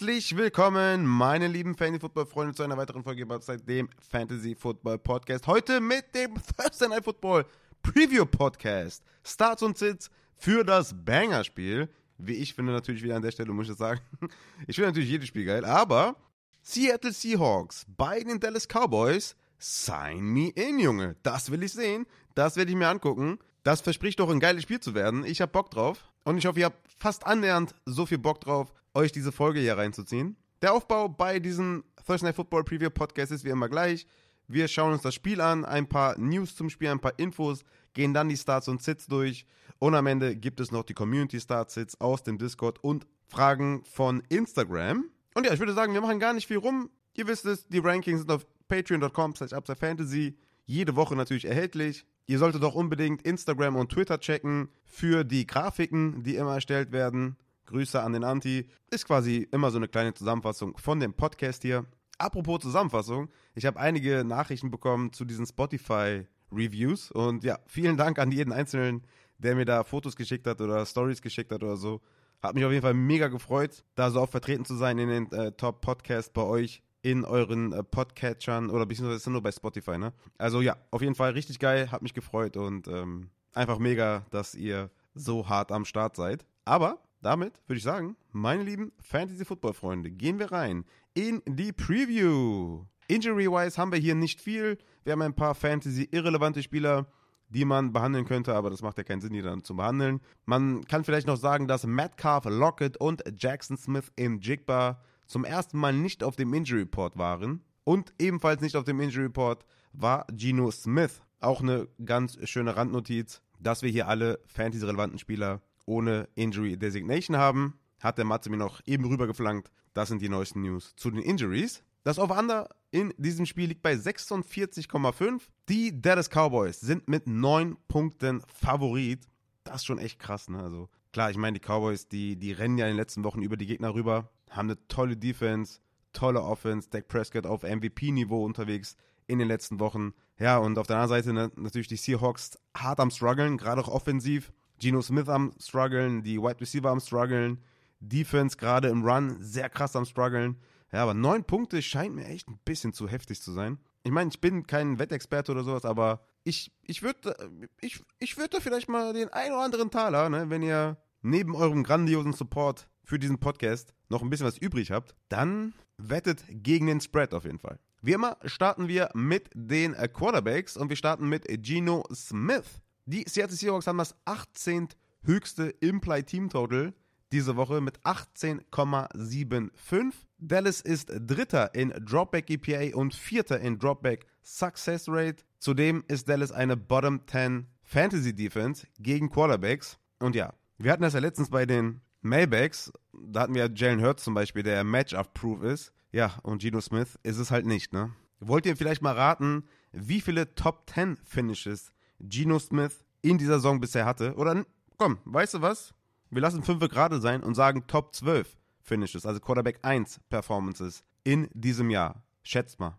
Herzlich willkommen, meine lieben Fantasy-Football-Freunde, zu einer weiteren Folge seit dem Fantasy-Football-Podcast. Heute mit dem Thursday Night Football Preview-Podcast. Starts und Sits für das Banger-Spiel. Wie ich finde, natürlich wieder an der Stelle, muss ich sagen. Ich finde natürlich jedes Spiel geil, aber Seattle Seahawks bei den Dallas Cowboys, sign me in, Junge. Das will ich sehen. Das werde ich mir angucken. Das verspricht doch ein geiles Spiel zu werden. Ich habe Bock drauf. Und ich hoffe, ihr habt fast annähernd so viel Bock drauf, euch diese Folge hier reinzuziehen. Der Aufbau bei diesem Thursday Night Football Preview Podcast ist wie immer gleich. Wir schauen uns das Spiel an, ein paar News zum Spiel, ein paar Infos, gehen dann die Starts und Sits durch und am Ende gibt es noch die Community Starts Sits aus dem Discord und Fragen von Instagram. Und ja, ich würde sagen, wir machen gar nicht viel rum. Ihr wisst es, die Rankings sind auf patreon.com slash Fantasy jede Woche natürlich erhältlich. Ihr solltet auch unbedingt Instagram und Twitter checken für die Grafiken, die immer erstellt werden. Grüße an den Anti. Ist quasi immer so eine kleine Zusammenfassung von dem Podcast hier. Apropos Zusammenfassung, ich habe einige Nachrichten bekommen zu diesen Spotify-Reviews und ja, vielen Dank an jeden Einzelnen, der mir da Fotos geschickt hat oder Stories geschickt hat oder so. Hat mich auf jeden Fall mega gefreut, da so auch vertreten zu sein in den äh, Top-Podcasts bei euch in euren äh, Podcatchern oder beziehungsweise nur bei Spotify, ne? Also ja, auf jeden Fall richtig geil, hat mich gefreut und ähm, einfach mega, dass ihr so hart am Start seid. Aber damit würde ich sagen, meine lieben Fantasy-Football-Freunde, gehen wir rein in die Preview. Injury-wise haben wir hier nicht viel. Wir haben ein paar Fantasy-irrelevante Spieler, die man behandeln könnte, aber das macht ja keinen Sinn, die dann zu behandeln. Man kann vielleicht noch sagen, dass Metcalf, Lockett und Jackson Smith im Jigba zum ersten Mal nicht auf dem Injury Report waren. Und ebenfalls nicht auf dem Injury Report war Geno Smith. Auch eine ganz schöne Randnotiz, dass wir hier alle fantasy-relevanten Spieler ohne Injury Designation haben. Hat der Matze mir noch eben rübergeflankt. Das sind die neuesten News zu den Injuries. Das Over-Under in diesem Spiel liegt bei 46,5. Die Dallas Cowboys sind mit 9 Punkten Favorit. Das ist schon echt krass, ne? Also klar, ich meine, die Cowboys, die, die rennen ja in den letzten Wochen über die Gegner rüber haben eine tolle Defense, tolle Offense, Dak Prescott auf MVP-Niveau unterwegs in den letzten Wochen. Ja, und auf der anderen Seite ne, natürlich die Seahawks hart am struggeln, gerade auch offensiv. Geno Smith am struggeln, die Wide Receiver am struggeln, Defense gerade im Run sehr krass am struggeln. Ja, aber neun Punkte scheint mir echt ein bisschen zu heftig zu sein. Ich meine, ich bin kein Wettexperte oder sowas, aber ich, ich würde ich, ich würd da vielleicht mal den ein oder anderen Taler, ne, wenn ihr neben eurem grandiosen Support für diesen Podcast noch ein bisschen was übrig habt, dann wettet gegen den Spread auf jeden Fall. Wie immer starten wir mit den äh, Quarterbacks und wir starten mit Geno Smith. Die Seattle Seahawks haben das 18. höchste Implied Team Total diese Woche mit 18,75. Dallas ist Dritter in Dropback EPA und Vierter in Dropback Success Rate. Zudem ist Dallas eine Bottom 10 Fantasy Defense gegen Quarterbacks. Und ja, wir hatten das ja letztens bei den Mailbacks, da hatten wir Jalen Hurts zum Beispiel, der Match-Up-Proof ist. Ja, und Geno Smith ist es halt nicht, ne? Wollt ihr vielleicht mal raten, wie viele Top 10 Finishes Geno Smith in dieser Saison bisher hatte? Oder komm, weißt du was? Wir lassen 5 gerade sein und sagen Top 12 Finishes, also Quarterback 1 Performances in diesem Jahr. Schätzt mal.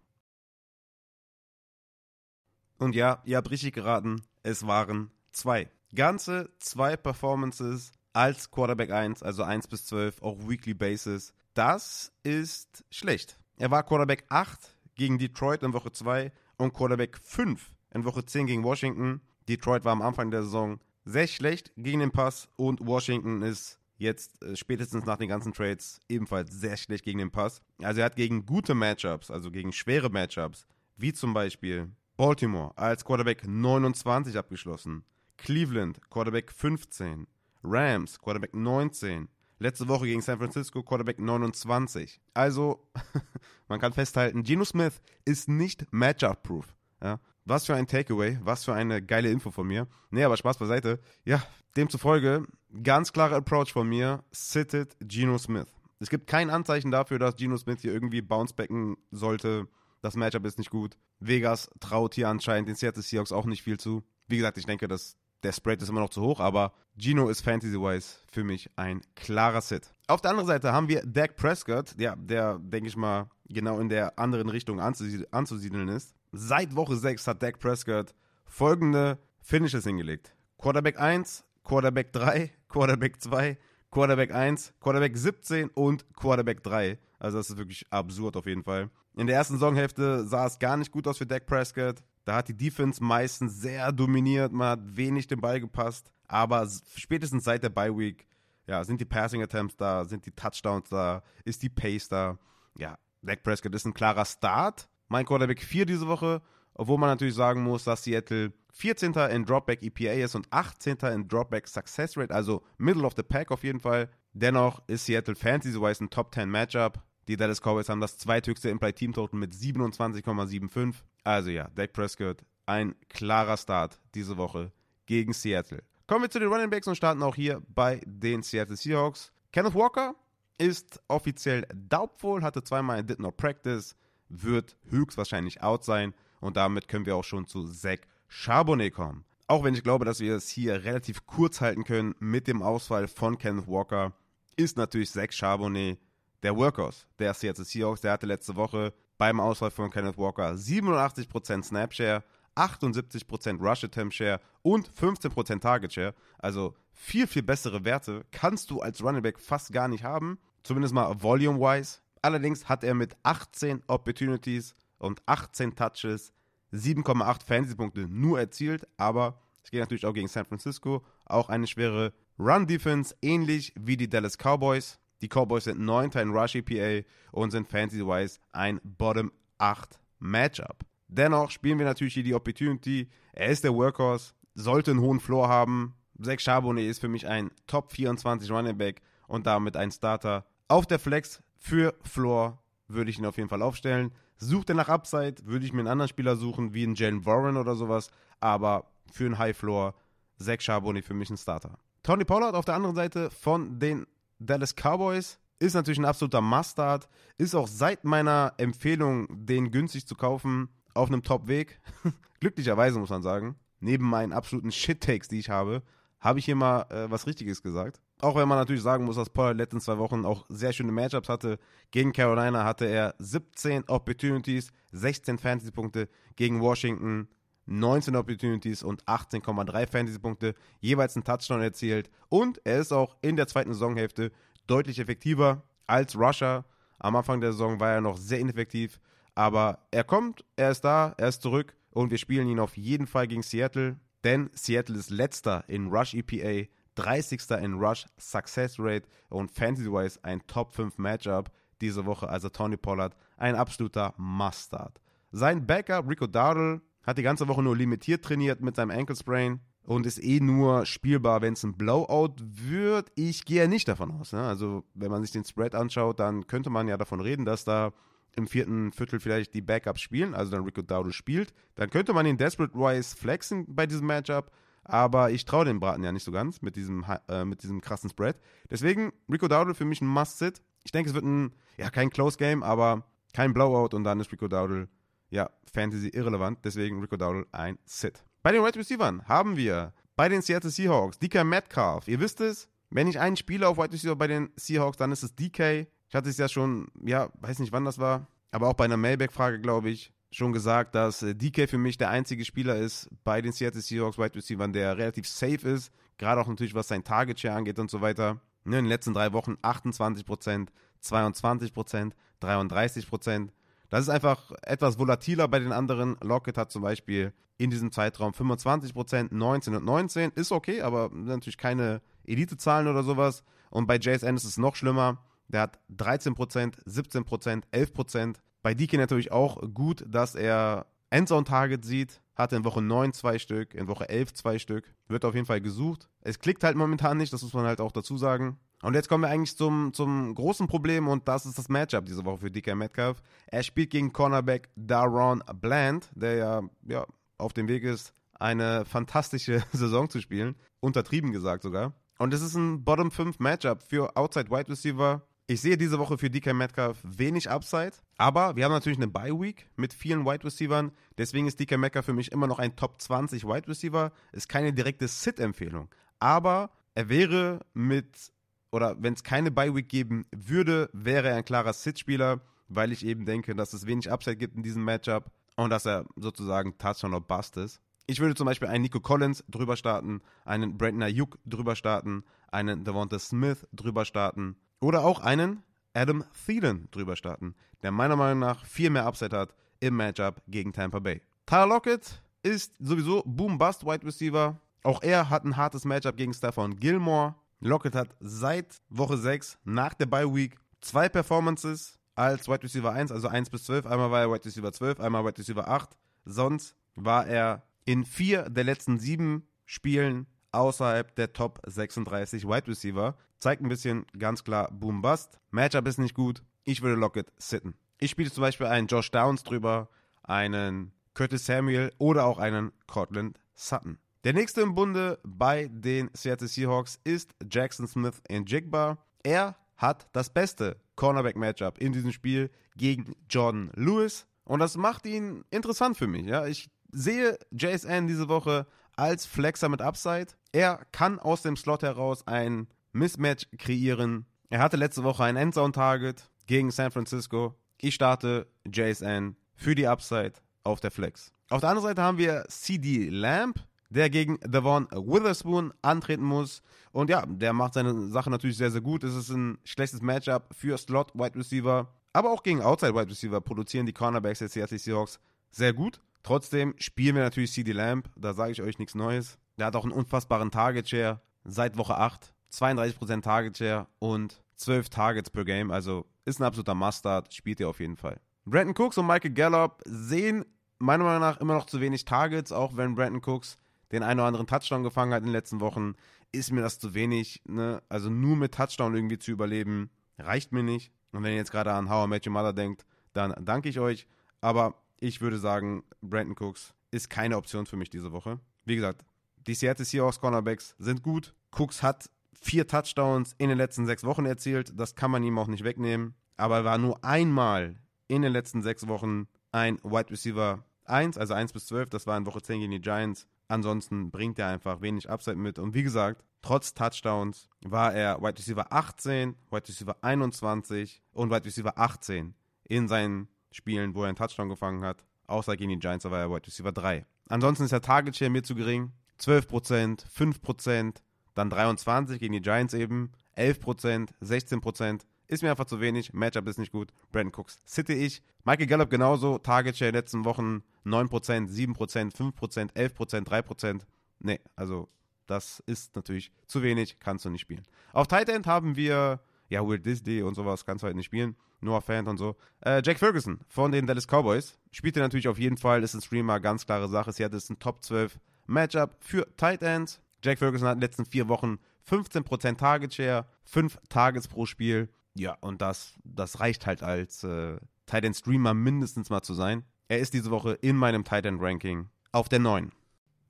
Und ja, ihr habt richtig geraten, es waren zwei. Ganze zwei Performances als Quarterback 1, also 1 bis 12, auf Weekly Basis. Das ist schlecht. Er war Quarterback 8 gegen Detroit in Woche 2 und Quarterback 5 in Woche 10 gegen Washington. Detroit war am Anfang der Saison sehr schlecht gegen den Pass und Washington ist jetzt äh, spätestens nach den ganzen Trades ebenfalls sehr schlecht gegen den Pass. Also er hat gegen gute Matchups, also gegen schwere Matchups, wie zum Beispiel Baltimore als Quarterback 29 abgeschlossen, Cleveland Quarterback 15, Rams, Quarterback 19. Letzte Woche gegen San Francisco, Quarterback 29. Also, man kann festhalten, Geno Smith ist nicht Matchup-proof. Ja? Was für ein Takeaway, was für eine geile Info von mir. Nee, aber Spaß beiseite. Ja, demzufolge, ganz klarer Approach von mir, sittet Geno Smith. Es gibt kein Anzeichen dafür, dass Geno Smith hier irgendwie bouncebacken sollte. Das Matchup ist nicht gut. Vegas traut hier anscheinend den Seattle Seahawks auch nicht viel zu. Wie gesagt, ich denke, dass der Spread ist immer noch zu hoch, aber Gino ist fantasy-wise für mich ein klarer Sit. Auf der anderen Seite haben wir Dak Prescott, ja, der, denke ich mal, genau in der anderen Richtung anzusiedeln ist. Seit Woche 6 hat Dak Prescott folgende Finishes hingelegt. Quarterback 1, Quarterback 3, Quarterback 2, Quarterback 1, Quarterback 17 und Quarterback 3. Also das ist wirklich absurd auf jeden Fall. In der ersten Saisonhälfte sah es gar nicht gut aus für Dak Prescott. Da hat die Defense meistens sehr dominiert, man hat wenig den Ball gepasst. Aber spätestens seit der Bye Week, ja, sind die Passing Attempts da, sind die Touchdowns da, ist die Pace da. Ja, Dak Prescott ist ein klarer Start. Mein Quarterback 4 diese Woche, obwohl man natürlich sagen muss, dass Seattle 14. in Dropback EPA ist und 18. in Dropback Success Rate, also Middle of the Pack auf jeden Fall. Dennoch ist Seattle Fantasy-wise ein Top 10 Matchup. Die Dallas Cowboys haben das zweithöchste Implied Team Total mit 27,75. Also ja, Dak Prescott, ein klarer Start diese Woche gegen Seattle. Kommen wir zu den Running Backs und starten auch hier bei den Seattle Seahawks. Kenneth Walker ist offiziell doubtful, hatte zweimal ein Did Not Practice, wird höchstwahrscheinlich out sein und damit können wir auch schon zu Zach Charbonnet kommen. Auch wenn ich glaube, dass wir es hier relativ kurz halten können mit dem Ausfall von Kenneth Walker, ist natürlich Zach Charbonnet der Workhorse der Seattle Seahawks. Der hatte letzte Woche beim Ausfall von Kenneth Walker 87% Snapshare, 78% Rush Attempt Share und 15% Target Share. Also viel, viel bessere Werte kannst du als Running Back fast gar nicht haben. Zumindest mal volume-wise. Allerdings hat er mit 18 Opportunities und 18 Touches 7,8 Fantasy-Punkte nur erzielt. Aber es geht natürlich auch gegen San Francisco. Auch eine schwere Run-Defense, ähnlich wie die Dallas Cowboys. Die Cowboys sind 9. in Rush EPA und sind Fantasy-wise ein Bottom 8 Matchup. Dennoch spielen wir natürlich hier die Opportunity. Er ist der Workhorse, sollte einen hohen Floor haben. Zach Charbonnet ist für mich ein Top 24 Running Back und damit ein Starter. Auf der Flex für Floor würde ich ihn auf jeden Fall aufstellen. Sucht er nach Upside, würde ich mir einen anderen Spieler suchen, wie einen Jalen Warren oder sowas. Aber für einen High Floor, Zach Charbonnet für mich ein Starter. Tony Pollard auf der anderen Seite von den Dallas Cowboys ist natürlich ein absoluter Mustard. Ist auch seit meiner Empfehlung, den günstig zu kaufen, auf einem Top-Weg. Glücklicherweise muss man sagen. Neben meinen absoluten Shit-Takes, die ich habe, habe ich hier mal äh, was Richtiges gesagt. Auch wenn man natürlich sagen muss, dass Pollard letzten zwei Wochen auch sehr schöne Matchups hatte. Gegen Carolina hatte er 17 Opportunities, 16 Fantasy-Punkte. Gegen Washington 19 Opportunities und 18,3 Fantasy-Punkte. Jeweils einen Touchdown erzielt. Und er ist auch in der zweiten Saisonhälfte deutlich effektiver als Rusher. Am Anfang der Saison war er noch sehr ineffektiv. Aber er kommt, er ist da, er ist zurück und wir spielen ihn auf jeden Fall gegen Seattle, denn Seattle ist letzter in Rush EPA, 30. in Rush Success Rate und Fantasy-wise ein Top 5 Matchup diese Woche, also Tony Pollard, ein absoluter Mustard. Sein Backup, Rico Dowdle, hat die ganze Woche nur limitiert trainiert mit seinem Ankle Sprain und ist eh nur spielbar, wenn es ein Blowout wird. Ich gehe ja nicht davon aus. Ne? Also, wenn man sich den Spread anschaut, dann könnte man ja davon reden, dass da im vierten Viertel vielleicht die Backups spielen, also dann Rico Dowdle spielt, dann könnte man ihn Desperate Wise flexen bei diesem Matchup, aber ich traue dem Braten ja nicht so ganz mit diesem, äh, mit diesem krassen Spread. Deswegen Rico Dowdle für mich ein Must-Sit. Ich denke, es wird ein, ja, kein Close Game, aber kein Blowout und dann ist Rico Dowdle, ja, Fantasy irrelevant. Deswegen Rico Dowdle ein Sit. Bei den Red Receivers haben wir bei den Seattle Seahawks DK Metcalf. Ihr wisst es, wenn ich einen Spieler auf Wide Receiver bei den Seahawks, dann ist es DK. Ich hatte es ja schon, ja, weiß nicht wann das war, aber auch bei einer Mailback-Frage, glaube ich, schon gesagt, dass äh, DK für mich der einzige Spieler ist bei den Seattle Seahawks Wide Receivers, der relativ safe ist, gerade auch natürlich was sein Target Share angeht und so weiter. Ne, in den letzten drei Wochen 28%, 22%, 33%. Das ist einfach etwas volatiler bei den anderen. Lockett hat zum Beispiel in diesem Zeitraum 25%, 19 und 19. Ist okay, aber natürlich keine Elite-Zahlen oder sowas. Und bei JSN ist es noch schlimmer. Der hat 13%, 17%, 11%. Bei DK natürlich auch gut, dass er Endzone-Target sieht. Hatte in Woche 9 zwei Stück, in Woche 11 zwei Stück. Wird auf jeden Fall gesucht. Es klickt halt momentan nicht, das muss man halt auch dazu sagen. Und jetzt kommen wir eigentlich zum, zum großen Problem und das ist das Matchup diese Woche für DK Metcalf. Er spielt gegen Cornerback Daron Bland, der ja, ja auf dem Weg ist, eine fantastische Saison zu spielen. Untertrieben gesagt sogar. Und es ist ein Bottom 5 Matchup für Outside Wide Receiver ich sehe diese Woche für DK Metcalf wenig Upside, aber wir haben natürlich eine Bye Week mit vielen Wide Receivern. Deswegen ist DK Metcalf für mich immer noch ein Top 20 Wide Receiver. Ist keine direkte Sit-Empfehlung. Aber er wäre mit, oder wenn es keine Bye Week geben würde, wäre er ein klarer Sit-Spieler, weil ich eben denke, dass es wenig Upside gibt in diesem Matchup und dass er sozusagen Touchdown oder Bust ist. Ich würde zum Beispiel einen Nico Collins drüber starten, einen Brandon Ayuk drüber starten, einen Devonta Smith drüber starten oder auch einen Adam Thielen drüber starten, der meiner Meinung nach viel mehr Upside hat im Matchup gegen Tampa Bay. Tyler Lockett ist sowieso Boom-Bust Wide Receiver. Auch er hat ein hartes Matchup gegen Stefan Gilmore. Lockett hat seit Woche 6 nach der Bye Week zwei Performances als Wide Receiver 1, also 1 bis 12. Einmal war er Wide Receiver 12, einmal Wide Receiver 8. Sonst war er in vier der letzten sieben Spielen außerhalb der Top 36 Wide Receiver. Zeigt ein bisschen ganz klar Boom Bust. Matchup ist nicht gut. Ich würde Lockett sitten. Ich spiele zum Beispiel einen Josh Downs drüber, einen Curtis Samuel oder auch einen Cortland Sutton. Der nächste im Bunde bei den Seattle Seahawks ist Jackson Smith in Jigba. Er hat das beste Cornerback-Matchup in diesem Spiel gegen Jordan Lewis. Und das macht ihn interessant für mich. Ja? Ich sehe JSN diese Woche als Flexer mit Upside. Er kann aus dem Slot heraus ein Mismatch kreieren. Er hatte letzte Woche ein Endzone-Target gegen San Francisco. Ich starte JSN für die Upside auf der Flex. Auf der anderen Seite haben wir CD Lamp, der gegen Devon Witherspoon antreten muss. Und ja, der macht seine Sache natürlich sehr, sehr gut. Es ist ein schlechtes Matchup für Slot Wide Receiver. Aber auch gegen Outside Wide Receiver produzieren die Cornerbacks der Seattle Seahawks sehr gut. Trotzdem spielen wir natürlich CD Lamp. Da sage ich euch nichts Neues. Der hat auch einen unfassbaren Target Share seit Woche 8. 32% Target Share und 12 Targets per Game. Also ist ein absoluter Mustard. Spielt ihr auf jeden Fall. Brandon Cooks und Michael Gallup sehen meiner Meinung nach immer noch zu wenig Targets, auch wenn Brandon Cooks den einen oder anderen Touchdown gefangen hat in den letzten Wochen, ist mir das zu wenig. Ne? Also nur mit Touchdown irgendwie zu überleben, reicht mir nicht. Und wenn ihr jetzt gerade an How I Met Your Mother denkt, dann danke ich euch. Aber ich würde sagen, Brandon Cooks ist keine Option für mich diese Woche. Wie gesagt, die Seattle Seahawks Cornerbacks sind gut. Cooks hat vier Touchdowns in den letzten sechs Wochen erzielt. Das kann man ihm auch nicht wegnehmen. Aber er war nur einmal in den letzten sechs Wochen ein Wide Receiver 1, also 1 bis 12. Das war in Woche 10 gegen die Giants. Ansonsten bringt er einfach wenig Upside mit. Und wie gesagt, trotz Touchdowns war er Wide Receiver 18, Wide Receiver 21 und Wide Receiver 18 in seinen Spielen, wo er einen Touchdown gefangen hat. Außer gegen die Giants, da war er Wide Receiver 3. Ansonsten ist der Target Share mir zu gering. 12%, 5%, dann 23 gegen die Giants eben, 11%, 16%. Ist mir einfach zu wenig. Matchup ist nicht gut. Brandon Cooks sitte ich. Michael Gallup genauso. Target Share in den letzten Wochen 9%, 7%, 5%, 11%, 3%. Nee, also das ist natürlich zu wenig. Kannst du nicht spielen. Auf Tight End haben wir, ja, Will Disney und sowas kannst du halt nicht spielen. Noah Fant und so. Äh, Jack Ferguson von den Dallas Cowboys. Spielt er natürlich auf jeden Fall. Ist ein Streamer, ganz klare Sache. Sie hat es ein Top 12 Matchup für Tight Ends. Jack Ferguson hat in den letzten vier Wochen 15% Target Share, 5 Targets pro Spiel. Ja, und das, das reicht halt als äh, Tight End Streamer mindestens mal zu sein. Er ist diese Woche in meinem Tight End Ranking auf der 9.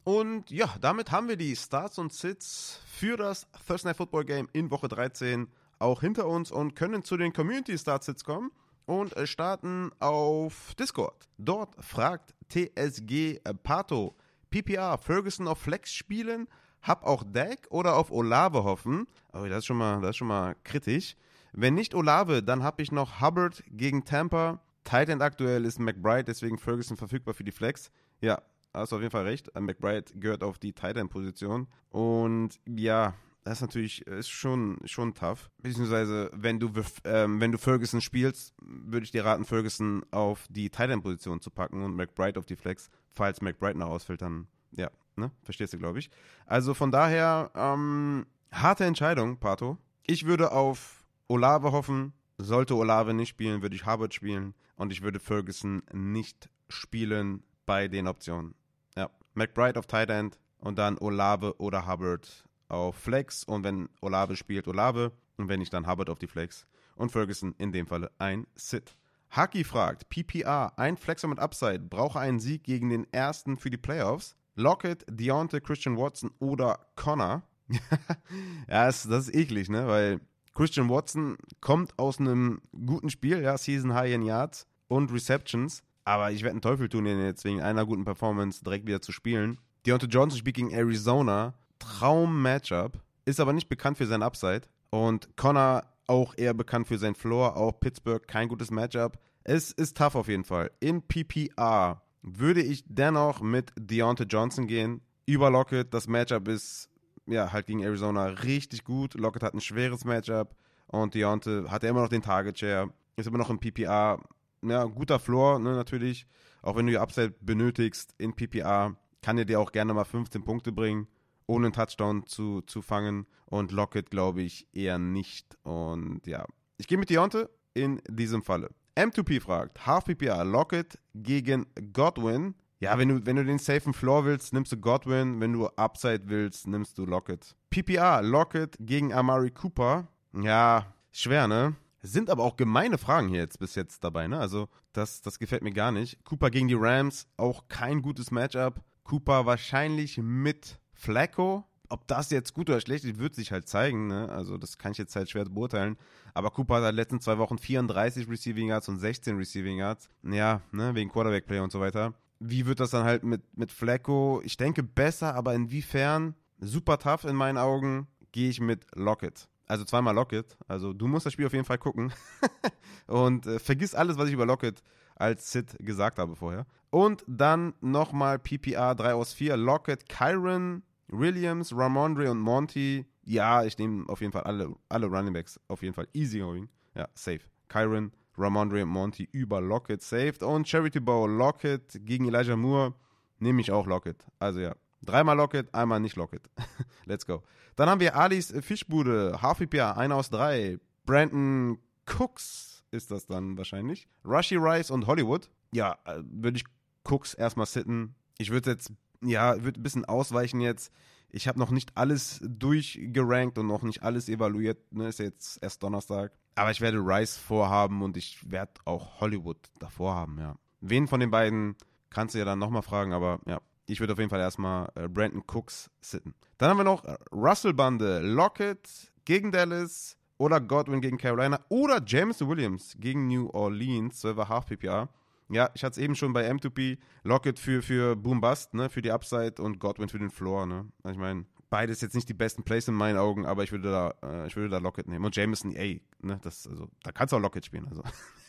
Und ja, damit haben wir die Starts und Sits für das Thursday Night Football Game in Woche 13 auch hinter uns und können zu den Community Starts Sits kommen und äh, starten auf Discord. Dort fragt TSG Pato, PPR Ferguson auf Flex spielen, hab auch Dak oder auf Olave hoffen. Oh, das ist schon mal, das ist schon mal kritisch. Wenn nicht Olave, dann habe ich noch Hubbard gegen Tampa. Titan aktuell ist McBride, deswegen Ferguson verfügbar für die Flex. Ja, hast du auf jeden Fall recht. McBride gehört auf die Titan-Position. Und ja, das ist natürlich ist schon, schon tough. Beziehungsweise, wenn du, ähm, wenn du Ferguson spielst, würde ich dir raten, Ferguson auf die Titan-Position zu packen und McBride auf die Flex. Falls McBride noch ausfällt, dann, ja, ne? Verstehst du, glaube ich. Also von daher, ähm, harte Entscheidung, Pato. Ich würde auf Olave hoffen. Sollte Olave nicht spielen, würde ich Hubbard spielen. Und ich würde Ferguson nicht spielen bei den Optionen. Ja, McBride auf Tight End und dann Olave oder Hubbard auf Flex. Und wenn Olave spielt, Olave. Und wenn nicht, dann Hubbard auf die Flex. Und Ferguson in dem Falle ein Sit. Haki fragt, PPR, ein Flexer mit Upside, brauche einen Sieg gegen den ersten für die Playoffs? Lockett, Deontay, Christian Watson oder Connor? ja, das, das ist eklig, ne? Weil Christian Watson kommt aus einem guten Spiel, ja, Season High in Yards und Receptions. Aber ich werde einen Teufel tun, ihn jetzt wegen einer guten Performance direkt wieder zu spielen. Deontay Johnson spielt gegen Arizona. Traum-Matchup. Ist aber nicht bekannt für sein Upside. Und Connor auch eher bekannt für sein Floor. Auch Pittsburgh kein gutes Matchup. Es ist tough auf jeden Fall. In PPR würde ich dennoch mit Deontay Johnson gehen. Über Lockett. Das Matchup ist ja, halt gegen Arizona richtig gut. Lockett hat ein schweres Matchup und Deontay hat ja immer noch den Target Share, ist immer noch im PPA. Ja, guter Floor, ne, natürlich. Auch wenn du die Upside benötigst in PPA, kann er dir auch gerne mal 15 Punkte bringen, ohne einen Touchdown zu, zu fangen. Und Lockett glaube ich eher nicht. Und ja, ich gehe mit Deontay in diesem Falle. M2P fragt, Half PPA, Lockett gegen Godwin. Ja, wenn du, wenn du den safen Floor willst, nimmst du Godwin. Wenn du Upside willst, nimmst du Lockett. PPA, Lockett gegen Amari Cooper. Ja, schwer, ne? Sind aber auch gemeine Fragen hier jetzt bis jetzt dabei, ne? Also, das, das gefällt mir gar nicht. Cooper gegen die Rams, auch kein gutes Matchup. Cooper wahrscheinlich mit Flacco. Ob das jetzt gut oder schlecht ist, wird sich halt zeigen, ne? Also, das kann ich jetzt halt schwer beurteilen. Aber Cooper hat in den letzten zwei Wochen 34 Receiving Yards und 16 Receiving Yards. Ja, ne? Wegen Quarterback-Play und so weiter. Wie wird das dann halt mit, mit Flacco? Ich denke besser, aber inwiefern? Super tough in meinen Augen. Gehe ich mit Lockett. Also zweimal Lockett. Also du musst das Spiel auf jeden Fall gucken. und äh, vergiss alles, was ich über Lockett als Sid gesagt habe vorher. Und dann nochmal PPA 3 aus 4. Lockett, Kyron, Williams, Ramondre und Monty. Ja, ich nehme auf jeden Fall alle, alle Running Backs auf jeden Fall easy going. Ja, safe. Kyron, Ramondre und Monty über Lockett saved. Und Charity Bowl Lockett gegen Elijah Moore nehme ich auch Lockett. Also ja, Dreimal Lockett, einmal nicht Lockett. Let's go. Dann haben wir Alis Fischbude, HVPA, 1 aus 3. Brandon Cooks ist das dann wahrscheinlich. Rushy Rice und Hollywood. Ja, äh, würde ich Cooks erstmal sitten. Ich würde jetzt, ja, würde ein bisschen ausweichen jetzt. Ich habe noch nicht alles durchgerankt und noch nicht alles evaluiert. Ne, ist ja jetzt erst Donnerstag. Aber ich werde Rice vorhaben und ich werde auch Hollywood davor haben, ja. Wen von den beiden kannst du ja dann nochmal fragen, aber ja, ich würde auf jeden Fall erstmal äh, Brandon Cooks sitten. Dann haben wir noch äh, Russell Bande, Lockett gegen Dallas oder Godwin gegen Carolina oder James Williams gegen New Orleans, 12 Half PPA. Ja, ich hatte es eben schon bei M2P. Lockett für, für Boom Bust, ne, für die Upside und Godwin für den Floor, ne. Ich meine, beides jetzt nicht die besten Plays in meinen Augen, aber ich würde da, äh, ich würde da Lockett nehmen. Und Jameson, ey, ne, das, also, da kannst du auch Lockett spielen, also.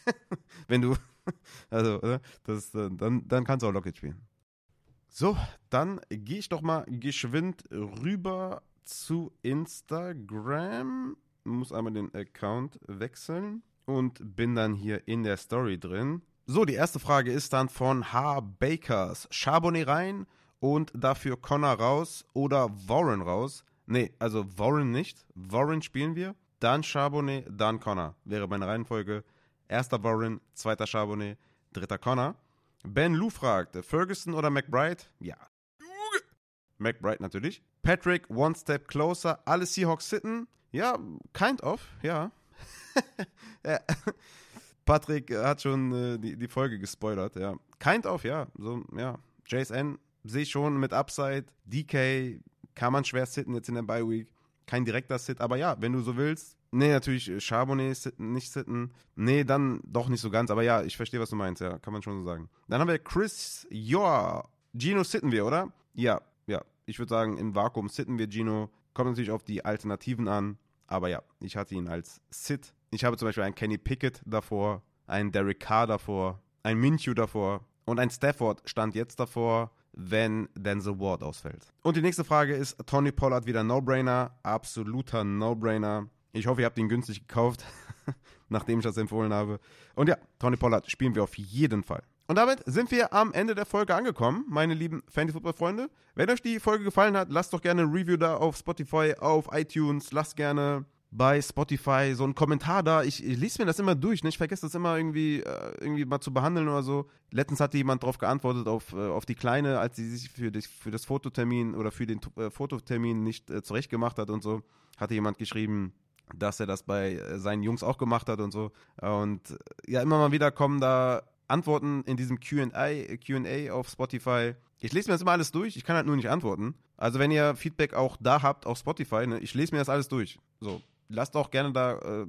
Wenn du, also, ne, das, äh, dann, dann kannst du auch Lockett spielen. So, dann gehe ich doch mal geschwind rüber zu Instagram. Muss einmal den Account wechseln und bin dann hier in der Story drin. So, die erste Frage ist dann von H. Bakers. Charbonnet rein und dafür Connor raus oder Warren raus. Nee, also Warren nicht. Warren spielen wir. Dann Charbonnet, dann Connor. Wäre meine Reihenfolge. Erster Warren, zweiter Charbonnet, dritter Connor. Ben Lou fragt, Ferguson oder McBride? Ja. McBride natürlich. Patrick, One Step Closer, alle Seahawks sitten? Ja, kind of, ja. Patrick hat schon äh, die, die Folge gespoilert, ja. Kind of, ja. So, ja. JSN sehe ich schon mit Upside. DK kann man schwer sitten jetzt in der Bye Week. Kein direkter Sit, aber ja, wenn du so willst, Nee, natürlich äh, Charbonnet sitten, nicht sitten. Nee, dann doch nicht so ganz. Aber ja, ich verstehe, was du meinst. Ja, kann man schon so sagen. Dann haben wir Chris Joa. Gino sitten wir, oder? Ja, ja. Ich würde sagen, im Vakuum sitten wir Gino. Kommt natürlich auf die Alternativen an. Aber ja, ich hatte ihn als Sit. Ich habe zum Beispiel einen Kenny Pickett davor, einen Derek Carr davor, einen Minshew davor und ein Stafford stand jetzt davor, wenn Denzel Ward ausfällt. Und die nächste Frage ist, Tony Pollard wieder No-Brainer? Absoluter No-Brainer. Ich hoffe, ihr habt ihn günstig gekauft, nachdem ich das empfohlen habe. Und ja, Tony Pollard spielen wir auf jeden Fall. Und damit sind wir am Ende der Folge angekommen, meine lieben Fantasy-Football-Freunde. Wenn euch die Folge gefallen hat, lasst doch gerne ein Review da auf Spotify, auf iTunes. Lasst gerne bei Spotify so einen Kommentar da. Ich, ich lese mir das immer durch. Ne? Ich vergesse das immer irgendwie, äh, irgendwie mal zu behandeln oder so. Letztens hatte jemand darauf geantwortet, auf, äh, auf die Kleine, als sie sich für, das, für das Fototermin oder für den äh, Fototermin nicht äh, zurechtgemacht hat und so. Hatte jemand geschrieben, dass er das bei äh, seinen Jungs auch gemacht hat und so. Und ja, immer mal wieder kommen da Antworten in diesem QA QA auf Spotify. Ich lese mir das immer alles durch, ich kann halt nur nicht antworten. Also wenn ihr Feedback auch da habt auf Spotify, ne, ich lese mir das alles durch. So, lasst auch gerne da äh,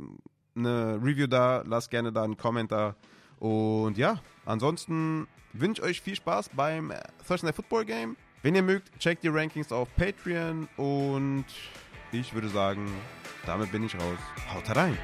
eine Review da, lasst gerne da einen Kommentar. Und ja, ansonsten wünsche ich euch viel Spaß beim Thursday Night Football Game. Wenn ihr mögt, checkt die Rankings auf Patreon und ich würde sagen, damit bin ich raus. Haut rein!